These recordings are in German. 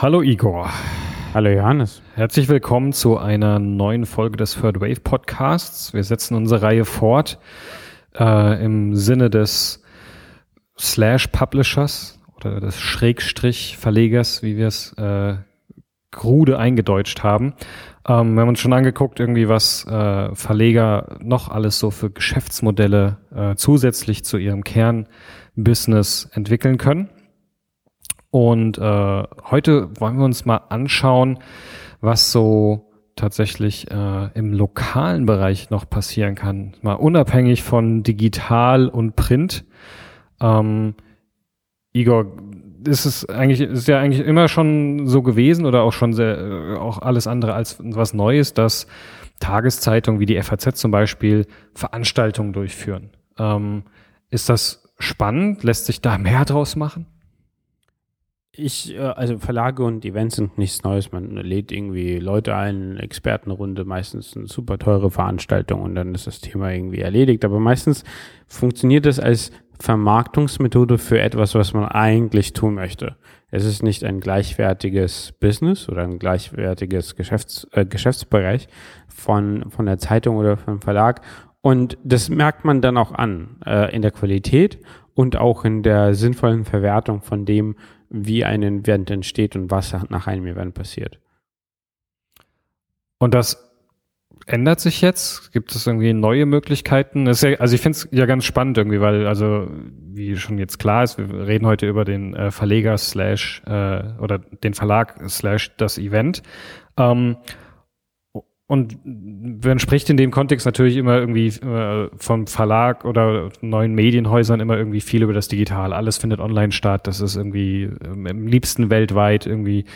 Hallo Igor. Hallo Johannes. Herzlich willkommen zu einer neuen Folge des Third Wave Podcasts. Wir setzen unsere Reihe fort äh, im Sinne des Slash Publishers oder des Schrägstrich Verlegers, wie wir es äh, krude eingedeutscht haben. Ähm, wir haben uns schon angeguckt, irgendwie was äh, Verleger noch alles so für Geschäftsmodelle äh, zusätzlich zu ihrem Kernbusiness entwickeln können. Und äh, heute wollen wir uns mal anschauen, was so tatsächlich äh, im lokalen Bereich noch passieren kann. Mal unabhängig von digital und Print. Ähm, Igor, ist es eigentlich, ist ja eigentlich immer schon so gewesen oder auch schon sehr, äh, auch alles andere als was Neues, dass Tageszeitungen wie die FAZ zum Beispiel Veranstaltungen durchführen. Ähm, ist das spannend? Lässt sich da mehr draus machen? Ich, äh, also Verlage und Events sind nichts Neues. Man lädt irgendwie Leute ein, Expertenrunde, meistens eine super teure Veranstaltung und dann ist das Thema irgendwie erledigt. Aber meistens funktioniert das als Vermarktungsmethode für etwas, was man eigentlich tun möchte. Es ist nicht ein gleichwertiges Business oder ein gleichwertiges Geschäfts, äh, Geschäftsbereich von, von der Zeitung oder vom Verlag. Und das merkt man dann auch an, äh, in der Qualität und auch in der sinnvollen Verwertung von dem, wie ein Event entsteht und was nach einem Event passiert. Und das ändert sich jetzt? Gibt es irgendwie neue Möglichkeiten? Ja, also ich finde es ja ganz spannend irgendwie, weil, also wie schon jetzt klar ist, wir reden heute über den äh, Verleger slash äh, oder den Verlag slash das Event. Ähm, und man spricht in dem Kontext natürlich immer irgendwie äh, vom Verlag oder neuen Medienhäusern immer irgendwie viel über das Digital. Alles findet online statt. Das ist irgendwie ähm, im liebsten weltweit irgendwie.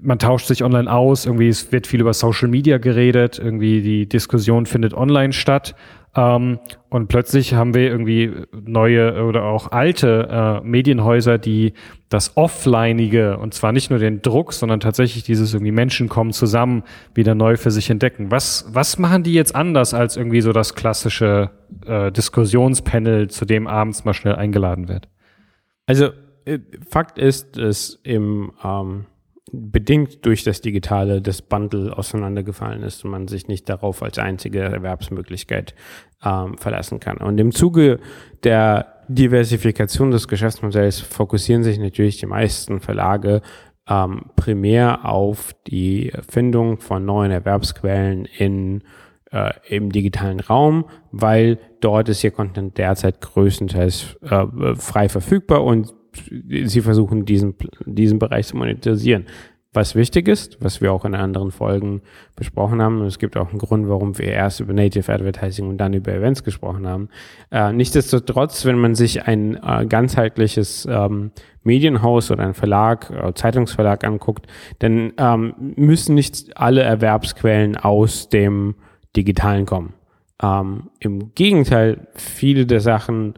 Man tauscht sich online aus. Irgendwie es wird viel über Social Media geredet. Irgendwie die Diskussion findet online statt. Ähm, und plötzlich haben wir irgendwie neue oder auch alte äh, Medienhäuser, die das Offlineige, und zwar nicht nur den Druck, sondern tatsächlich dieses irgendwie Menschen kommen zusammen, wieder neu für sich entdecken. Was, was machen die jetzt anders als irgendwie so das klassische äh, Diskussionspanel, zu dem abends mal schnell eingeladen wird? Also äh, Fakt ist, dass im ähm bedingt durch das Digitale das Bundle auseinandergefallen ist und man sich nicht darauf als einzige Erwerbsmöglichkeit ähm, verlassen kann. Und im Zuge der Diversifikation des Geschäftsmodells fokussieren sich natürlich die meisten Verlage ähm, primär auf die Findung von neuen Erwerbsquellen in äh, im digitalen Raum, weil dort ist ihr Content derzeit größtenteils äh, frei verfügbar und sie versuchen, diesen, diesen Bereich zu monetarisieren. Was wichtig ist, was wir auch in anderen Folgen besprochen haben, und es gibt auch einen Grund, warum wir erst über Native Advertising und dann über Events gesprochen haben. Äh, nichtsdestotrotz, wenn man sich ein äh, ganzheitliches ähm, Medienhaus oder ein Verlag, äh, Zeitungsverlag anguckt, dann ähm, müssen nicht alle Erwerbsquellen aus dem Digitalen kommen. Ähm, Im Gegenteil, viele der Sachen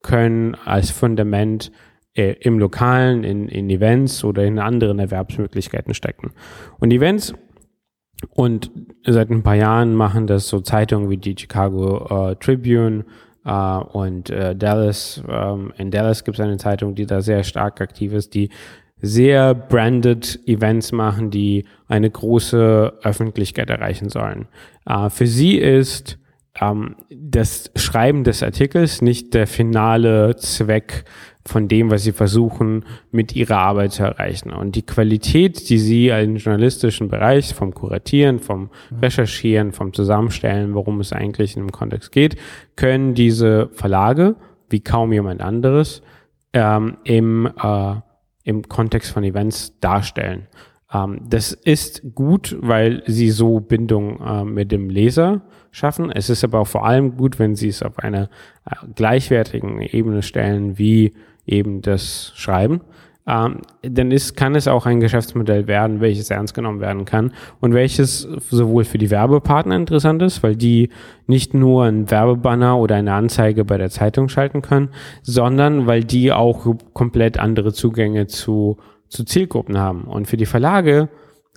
können als Fundament äh, im Lokalen, in, in Events oder in anderen Erwerbsmöglichkeiten stecken. Und Events und seit ein paar Jahren machen das so Zeitungen wie die Chicago äh, Tribune äh, und äh, Dallas. Ähm, in Dallas gibt es eine Zeitung, die da sehr stark aktiv ist, die sehr branded Events machen, die eine große Öffentlichkeit erreichen sollen. Äh, für sie ist ähm, das Schreiben des Artikels nicht der finale Zweck von dem, was sie versuchen, mit ihrer Arbeit zu erreichen. Und die Qualität, die sie im journalistischen Bereich vom Kuratieren, vom Recherchieren, vom Zusammenstellen, worum es eigentlich in dem Kontext geht, können diese Verlage, wie kaum jemand anderes, ähm, im, äh, im Kontext von Events darstellen. Ähm, das ist gut, weil sie so Bindung äh, mit dem Leser schaffen. Es ist aber auch vor allem gut, wenn sie es auf einer äh, gleichwertigen Ebene stellen, wie eben das Schreiben. Ähm, dann ist, kann es auch ein Geschäftsmodell werden, welches ernst genommen werden kann und welches sowohl für die Werbepartner interessant ist, weil die nicht nur ein Werbebanner oder eine Anzeige bei der Zeitung schalten können, sondern weil die auch komplett andere Zugänge zu, zu Zielgruppen haben. Und für die Verlage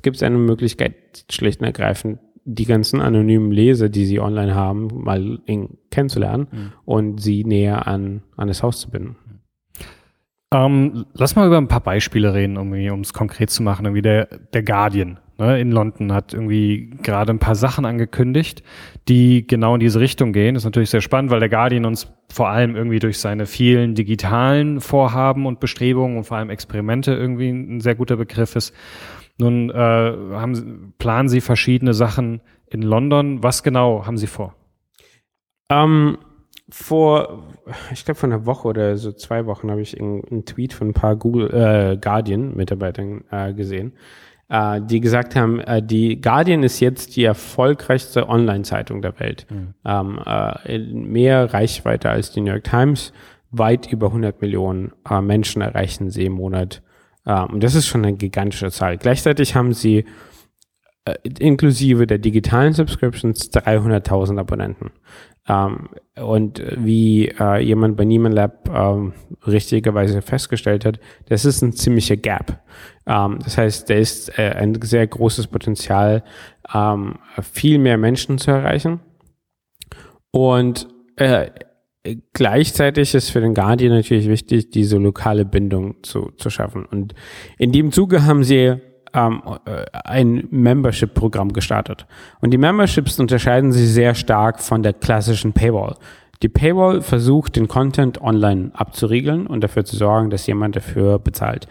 gibt es eine Möglichkeit, schlicht und ergreifend die ganzen anonymen Leser, die sie online haben, mal kennenzulernen mhm. und sie näher an, an das Haus zu binden. Ähm, lass mal über ein paar Beispiele reden, um es konkret zu machen. Irgendwie der, der Guardian ne, in London hat irgendwie gerade ein paar Sachen angekündigt, die genau in diese Richtung gehen. Das ist natürlich sehr spannend, weil der Guardian uns vor allem irgendwie durch seine vielen digitalen Vorhaben und Bestrebungen und vor allem Experimente irgendwie ein sehr guter Begriff ist. Nun äh, haben, planen Sie verschiedene Sachen in London. Was genau haben Sie vor? Ähm, vor, ich glaube, vor einer Woche oder so zwei Wochen habe ich einen Tweet von ein paar Google äh, Guardian-Mitarbeitern äh, gesehen, äh, die gesagt haben, äh, die Guardian ist jetzt die erfolgreichste Online-Zeitung der Welt. Mhm. Ähm, äh, mehr Reichweite als die New York Times. Weit über 100 Millionen äh, Menschen erreichen sie im Monat. Ähm, und das ist schon eine gigantische Zahl. Gleichzeitig haben sie äh, inklusive der digitalen Subscriptions 300.000 Abonnenten. Ähm, und wie äh, jemand bei Neiman Lab ähm, richtigerweise festgestellt hat, das ist ein ziemlicher Gap. Ähm, das heißt, da ist äh, ein sehr großes Potenzial, ähm, viel mehr Menschen zu erreichen. Und äh, gleichzeitig ist für den Guardian natürlich wichtig, diese lokale Bindung zu, zu schaffen. Und in dem Zuge haben sie ähm, äh, ein Membership-Programm gestartet. Und die Memberships unterscheiden sich sehr stark von der klassischen Paywall. Die Paywall versucht, den Content online abzuriegeln und dafür zu sorgen, dass jemand dafür bezahlt.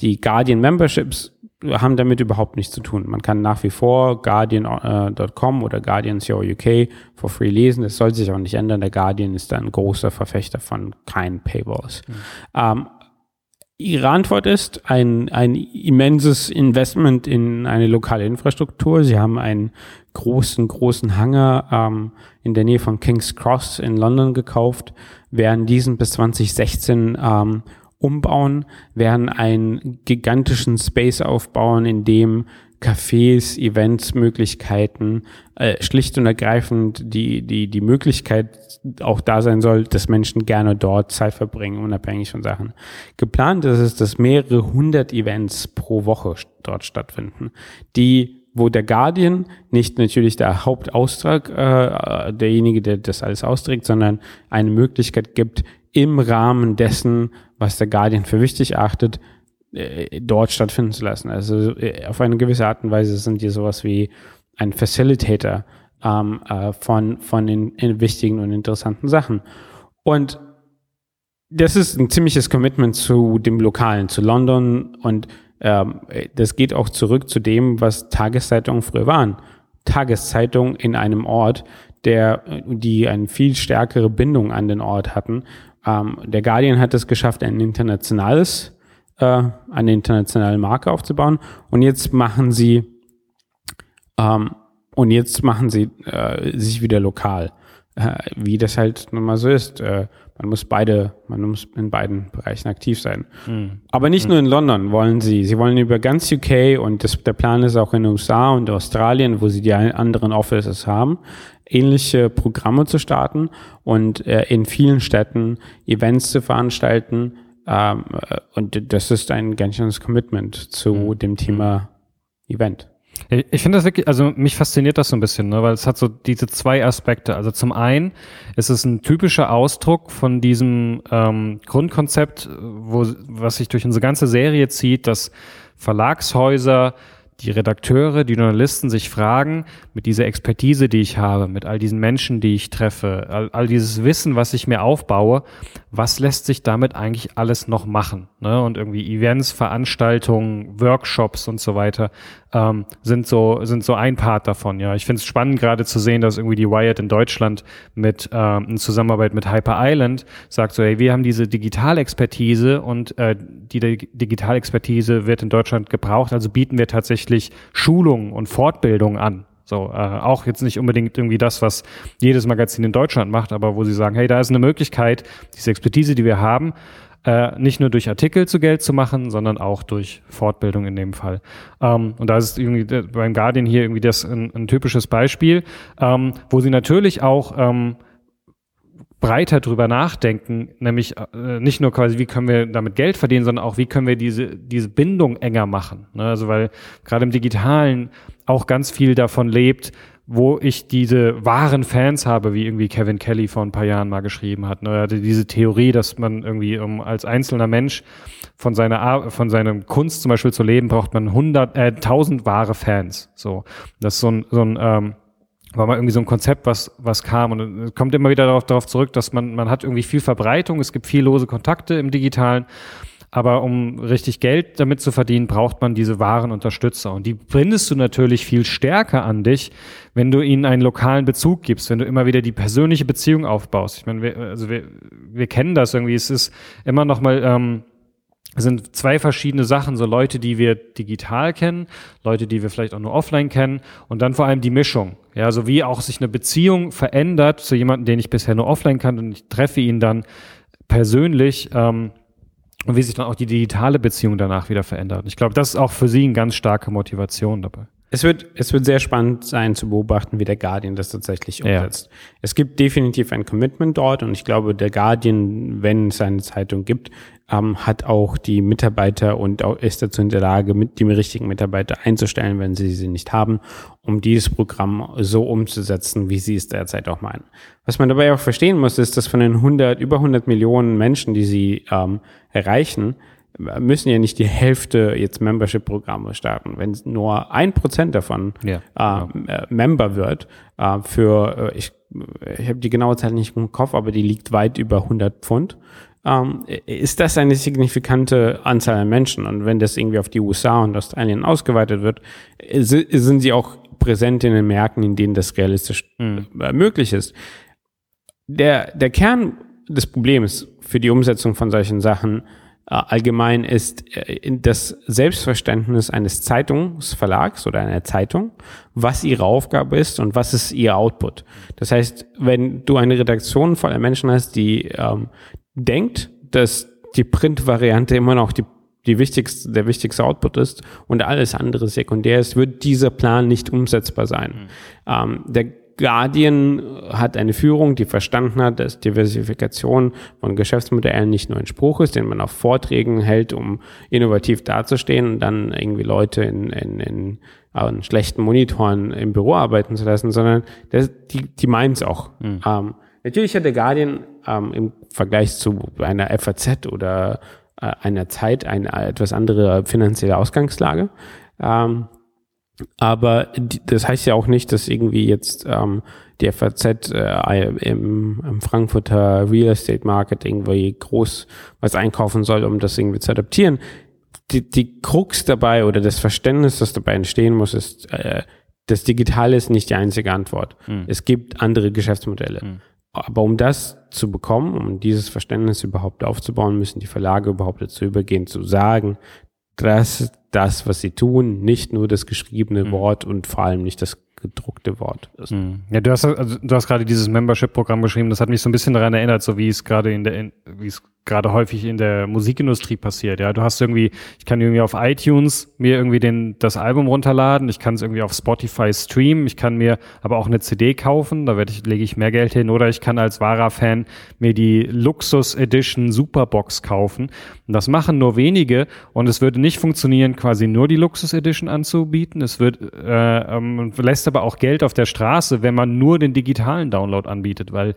Die Guardian Memberships haben damit überhaupt nichts zu tun. Man kann nach wie vor Guardian.com äh, oder Guardian CO UK for free lesen. Das soll sich auch nicht ändern. Der Guardian ist ein großer Verfechter von keinen Paywalls. Mhm. Ähm, Ihre Antwort ist ein, ein immenses Investment in eine lokale Infrastruktur. Sie haben einen großen, großen Hangar ähm, in der Nähe von King's Cross in London gekauft, werden diesen bis 2016 ähm, umbauen, werden einen gigantischen Space aufbauen, in dem Cafés, Events, Möglichkeiten, äh, schlicht und ergreifend die, die, die Möglichkeit auch da sein soll, dass Menschen gerne dort Zeit verbringen, unabhängig von Sachen. Geplant ist es, dass mehrere hundert Events pro Woche dort stattfinden, die wo der Guardian nicht natürlich der Hauptaustrag, äh, derjenige, der das alles austrägt, sondern eine Möglichkeit gibt, im Rahmen dessen, was der Guardian für wichtig achtet, äh, dort stattfinden zu lassen. Also äh, auf eine gewisse Art und Weise sind die sowas wie ein Facilitator ähm, äh, von, von den, wichtigen und interessanten Sachen. Und das ist ein ziemliches Commitment zu dem Lokalen, zu London und ähm, das geht auch zurück zu dem, was Tageszeitungen früher waren. Tageszeitungen in einem Ort, der, die eine viel stärkere Bindung an den Ort hatten. Ähm, der Guardian hat es geschafft, ein internationales äh, eine internationale Marke aufzubauen. Und jetzt machen sie ähm, und jetzt machen sie äh, sich wieder lokal, äh, wie das halt nun mal so ist. Äh, man muss beide, man muss in beiden Bereichen aktiv sein. Mhm. Aber nicht mhm. nur in London wollen sie. Sie wollen über ganz UK und das, der Plan ist auch in den USA und Australien, wo sie die anderen Offices haben, ähnliche Programme zu starten und äh, in vielen Städten Events zu veranstalten, ähm, äh, und das ist ein ganz schönes Commitment zu mhm. dem Thema Event. Ich finde das wirklich, also mich fasziniert das so ein bisschen, ne, weil es hat so diese zwei Aspekte. Also zum einen ist es ein typischer Ausdruck von diesem ähm, Grundkonzept, wo, was sich durch unsere ganze Serie zieht, dass Verlagshäuser die Redakteure, die Journalisten sich fragen, mit dieser Expertise, die ich habe, mit all diesen Menschen, die ich treffe, all, all dieses Wissen, was ich mir aufbaue, was lässt sich damit eigentlich alles noch machen? Ne? Und irgendwie Events, Veranstaltungen, Workshops und so weiter ähm, sind so sind so ein Part davon. Ja, ich finde es spannend gerade zu sehen, dass irgendwie die Wired in Deutschland mit ähm, in Zusammenarbeit mit Hyper Island sagt so, hey, wir haben diese Digitalexpertise und äh, die Digitalexpertise wird in Deutschland gebraucht, also bieten wir tatsächlich Schulungen und Fortbildungen an. So, äh, auch jetzt nicht unbedingt irgendwie das, was jedes Magazin in Deutschland macht, aber wo sie sagen, hey, da ist eine Möglichkeit, diese Expertise, die wir haben, äh, nicht nur durch Artikel zu Geld zu machen, sondern auch durch Fortbildung in dem Fall. Ähm, und da ist irgendwie beim Guardian hier irgendwie das ein, ein typisches Beispiel, ähm, wo sie natürlich auch ähm, breiter drüber nachdenken, nämlich äh, nicht nur quasi, wie können wir damit Geld verdienen, sondern auch, wie können wir diese, diese Bindung enger machen. Ne? Also weil gerade im Digitalen auch ganz viel davon lebt, wo ich diese wahren Fans habe, wie irgendwie Kevin Kelly vor ein paar Jahren mal geschrieben hat. Ne? Er hatte diese Theorie, dass man irgendwie um, als einzelner Mensch von seiner Ar von seinem Kunst zum Beispiel zu leben, braucht man 100, äh, 1000 wahre Fans. So, das ist so ein, so ein ähm, war mal irgendwie so ein Konzept, was, was kam und es kommt immer wieder darauf, darauf zurück, dass man, man hat irgendwie viel Verbreitung, es gibt viel lose Kontakte im Digitalen aber um richtig Geld damit zu verdienen, braucht man diese wahren Unterstützer. Und die bindest du natürlich viel stärker an dich, wenn du ihnen einen lokalen Bezug gibst, wenn du immer wieder die persönliche Beziehung aufbaust. Ich meine, wir, also wir, wir kennen das irgendwie. Es ist immer noch mal, ähm, es sind zwei verschiedene Sachen, so Leute, die wir digital kennen, Leute, die wir vielleicht auch nur offline kennen und dann vor allem die Mischung. Ja, so wie auch sich eine Beziehung verändert zu jemandem, den ich bisher nur offline kann und ich treffe ihn dann persönlich. Ähm, und wie sich dann auch die digitale Beziehung danach wieder verändert. Ich glaube, das ist auch für Sie eine ganz starke Motivation dabei. Es wird, es wird sehr spannend sein zu beobachten, wie der Guardian das tatsächlich umsetzt. Ja. Es gibt definitiv ein Commitment dort und ich glaube, der Guardian, wenn es eine Zeitung gibt, ähm, hat auch die Mitarbeiter und auch ist dazu in der Lage, mit dem richtigen Mitarbeiter einzustellen, wenn sie sie nicht haben, um dieses Programm so umzusetzen, wie sie es derzeit auch meinen. Was man dabei auch verstehen muss, ist, dass von den 100, über 100 Millionen Menschen, die sie ähm, erreichen, müssen ja nicht die Hälfte jetzt Membership-Programme starten. Wenn nur ein Prozent davon ja, äh, genau. äh, Member wird, äh, für, äh, ich, ich habe die genaue Zahl nicht im Kopf, aber die liegt weit über 100 Pfund, ähm, ist das eine signifikante Anzahl an Menschen. Und wenn das irgendwie auf die USA und Australien ausgeweitet wird, sind sie auch präsent in den Märkten, in denen das realistisch mhm. möglich ist. Der, der Kern des Problems für die Umsetzung von solchen Sachen äh, allgemein ist äh, das Selbstverständnis eines Zeitungsverlags oder einer Zeitung, was ihre Aufgabe ist und was ist ihr Output. Das heißt, wenn du eine Redaktion voller Menschen hast, die ähm, denkt, dass die Print-Variante immer noch die die wichtigste, der wichtigste Output ist und alles andere sekundär ist, wird dieser Plan nicht umsetzbar sein. Mhm. Ähm, der Guardian hat eine Führung, die verstanden hat, dass Diversifikation von Geschäftsmodellen nicht nur ein Spruch ist, den man auf Vorträgen hält, um innovativ dazustehen und dann irgendwie Leute in, in, in, in schlechten Monitoren im Büro arbeiten zu lassen, sondern das, die, die meinen es auch. Mhm. Ähm, natürlich hat der Guardian ähm, im Vergleich zu einer FAZ oder äh, einer Zeit eine etwas andere finanzielle Ausgangslage. Ähm, aber das heißt ja auch nicht, dass irgendwie jetzt ähm, die FAZ äh, im, im Frankfurter Real Estate Market irgendwie groß was einkaufen soll, um das irgendwie zu adaptieren. Die, die Krux dabei oder das Verständnis, das dabei entstehen muss, ist, äh, das Digitale ist nicht die einzige Antwort. Mhm. Es gibt andere Geschäftsmodelle. Mhm. Aber um das zu bekommen, um dieses Verständnis überhaupt aufzubauen, müssen die Verlage überhaupt dazu übergehen, zu sagen, dass das, was sie tun, nicht nur das geschriebene mhm. Wort und vor allem nicht das gedruckte Wort ist. Ja, du hast, also, du hast gerade dieses Membership-Programm geschrieben, das hat mich so ein bisschen daran erinnert, so wie es gerade in der, wie es gerade häufig in der Musikindustrie passiert. Ja, du hast irgendwie, ich kann irgendwie auf iTunes mir irgendwie den, das Album runterladen, ich kann es irgendwie auf Spotify streamen, ich kann mir aber auch eine CD kaufen, da werde ich, lege ich mehr Geld hin, oder ich kann als wahrer Fan mir die Luxus Edition Superbox kaufen. Und das machen nur wenige und es würde nicht funktionieren, quasi nur die Luxus Edition anzubieten. Es wird, äh, ähm, lässt aber auch Geld auf der Straße, wenn man nur den digitalen Download anbietet, weil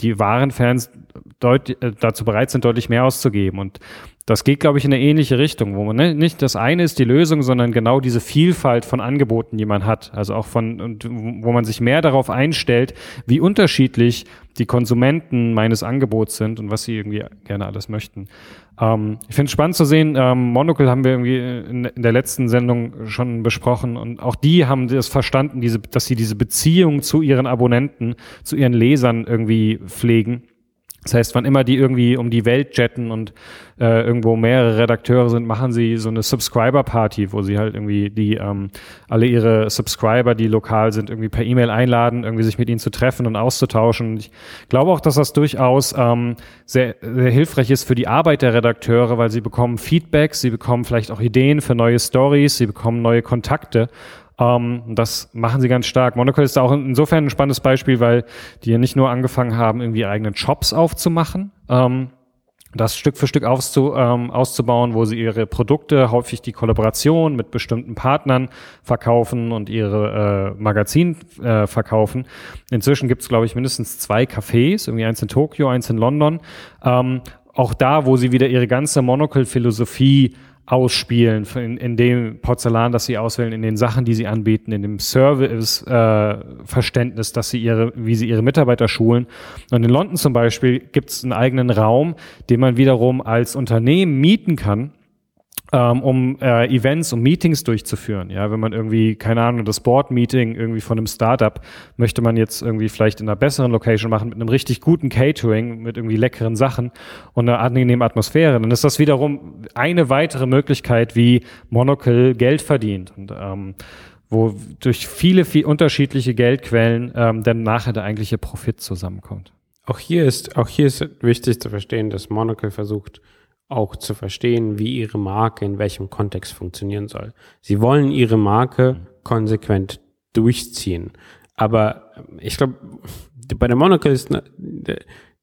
die wahren Fans äh, dazu bereit sind, deutlich mehr auszugeben. Und das geht, glaube ich, in eine ähnliche Richtung, wo man ne, nicht das eine ist die Lösung, sondern genau diese Vielfalt von Angeboten, die man hat. Also auch von, und wo man sich mehr darauf einstellt, wie unterschiedlich die Konsumenten meines Angebots sind und was sie irgendwie gerne alles möchten. Ähm, ich finde es spannend zu sehen, ähm, Monocle haben wir irgendwie in, in, der letzten Sendung schon besprochen und auch die haben das verstanden, diese, dass sie diese Beziehung zu ihren Abonnenten, zu ihren Lesern irgendwie pflegen das heißt, wann immer die irgendwie um die Welt jetten und äh, irgendwo mehrere Redakteure sind, machen sie so eine Subscriber-Party, wo sie halt irgendwie die ähm, alle ihre Subscriber, die lokal sind, irgendwie per E-Mail einladen, irgendwie sich mit ihnen zu treffen und auszutauschen. Ich glaube auch, dass das durchaus ähm, sehr, sehr hilfreich ist für die Arbeit der Redakteure, weil sie bekommen Feedback, sie bekommen vielleicht auch Ideen für neue Stories, sie bekommen neue Kontakte ähm, das machen sie ganz stark. Monocle ist da auch insofern ein spannendes Beispiel, weil die ja nicht nur angefangen haben, irgendwie eigenen Shops aufzumachen, ähm, das Stück für Stück auszu, ähm, auszubauen, wo sie ihre Produkte, häufig die Kollaboration mit bestimmten Partnern verkaufen und ihre äh, Magazin äh, verkaufen. Inzwischen gibt es, glaube ich, mindestens zwei Cafés, irgendwie eins in Tokio, eins in London. Ähm, auch da, wo sie wieder ihre ganze Monocle-Philosophie ausspielen, in, in dem Porzellan, das sie auswählen, in den Sachen, die sie anbieten, in dem Service-Verständnis, äh, dass sie ihre, wie sie ihre Mitarbeiter schulen. Und in London zum Beispiel gibt es einen eigenen Raum, den man wiederum als Unternehmen mieten kann, um äh, Events und Meetings durchzuführen. Ja, wenn man irgendwie, keine Ahnung, das Board-Meeting irgendwie von einem Startup möchte man jetzt irgendwie vielleicht in einer besseren Location machen, mit einem richtig guten Catering, mit irgendwie leckeren Sachen und einer angenehmen Atmosphäre, dann ist das wiederum eine weitere Möglichkeit, wie Monocle Geld verdient. Und ähm, wo durch viele, viele unterschiedliche Geldquellen ähm, dann nachher der eigentliche Profit zusammenkommt. Auch hier ist, auch hier ist wichtig zu verstehen, dass Monocle versucht, auch zu verstehen, wie ihre Marke in welchem Kontext funktionieren soll. Sie wollen ihre Marke konsequent durchziehen. Aber ich glaube, bei der Monocle ist,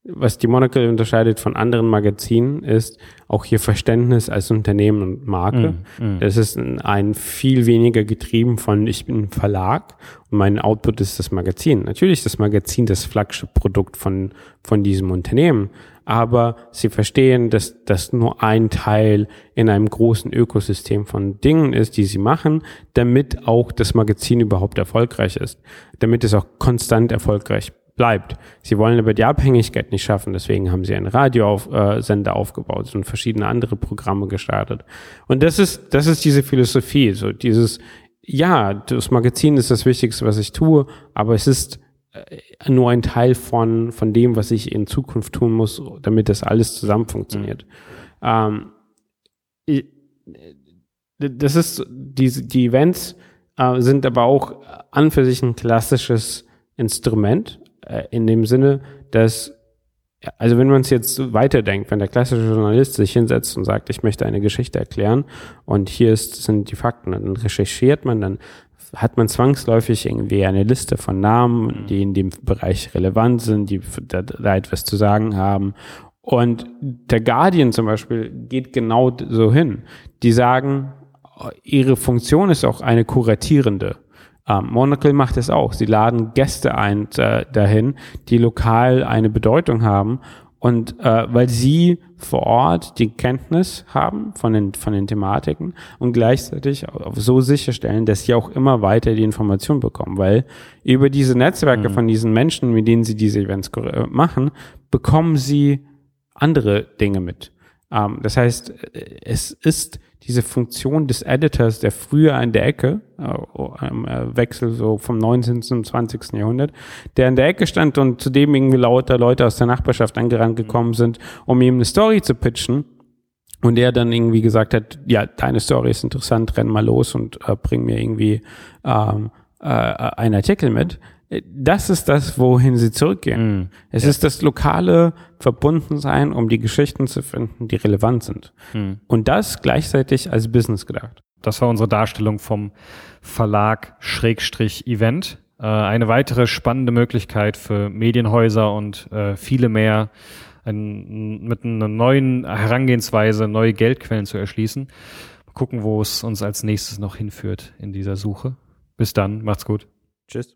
was die Monocle unterscheidet von anderen Magazinen, ist auch hier Verständnis als Unternehmen und Marke. Mm, mm. Das ist ein viel weniger getrieben von, ich bin ein Verlag und mein Output ist das Magazin. Natürlich ist das Magazin das Flagship-Produkt von, von diesem Unternehmen, aber sie verstehen, dass das nur ein Teil in einem großen Ökosystem von Dingen ist, die sie machen, damit auch das Magazin überhaupt erfolgreich ist, damit es auch konstant erfolgreich bleibt. Sie wollen aber die Abhängigkeit nicht schaffen, deswegen haben sie einen Radiosender äh, aufgebaut und verschiedene andere Programme gestartet. Und das ist, das ist diese Philosophie, so dieses, ja, das Magazin ist das Wichtigste, was ich tue, aber es ist äh, nur ein Teil von, von dem, was ich in Zukunft tun muss, damit das alles zusammen funktioniert. Mhm. Ähm, ich, das ist, die, die Events äh, sind aber auch an für sich ein klassisches Instrument, in dem Sinne, dass also wenn man es jetzt weiterdenkt, wenn der klassische Journalist sich hinsetzt und sagt, ich möchte eine Geschichte erklären und hier ist, sind die Fakten, dann recherchiert man, dann hat man zwangsläufig irgendwie eine Liste von Namen, mhm. die in dem Bereich relevant sind, die da, da etwas zu sagen haben. Und der Guardian zum Beispiel geht genau so hin. Die sagen, ihre Funktion ist auch eine kuratierende. Ähm, Monocle macht es auch. Sie laden Gäste ein äh, dahin, die lokal eine Bedeutung haben und äh, weil sie vor Ort die Kenntnis haben von den, von den Thematiken und gleichzeitig so sicherstellen, dass sie auch immer weiter die Information bekommen, weil über diese Netzwerke mhm. von diesen Menschen, mit denen sie diese Events äh, machen, bekommen sie andere Dinge mit. Ähm, das heißt, äh, es ist diese Funktion des Editors, der früher in der Ecke, äh, im äh, Wechsel so vom 19. zum 20. Jahrhundert, der in der Ecke stand und zu dem irgendwie lauter Leute aus der Nachbarschaft angerannt gekommen sind, um ihm eine Story zu pitchen. Und er dann irgendwie gesagt hat, ja, deine Story ist interessant, renn mal los und äh, bring mir irgendwie ähm, äh, einen Artikel mit das ist das, wohin sie zurückgehen. Mm, es ja. ist das lokale Verbundensein, um die Geschichten zu finden, die relevant sind. Mm. Und das gleichzeitig als Business gedacht. Das war unsere Darstellung vom Verlag Schrägstrich Event. Äh, eine weitere spannende Möglichkeit für Medienhäuser und äh, viele mehr ein, mit einer neuen Herangehensweise neue Geldquellen zu erschließen. Mal gucken, wo es uns als nächstes noch hinführt in dieser Suche. Bis dann, macht's gut. Tschüss.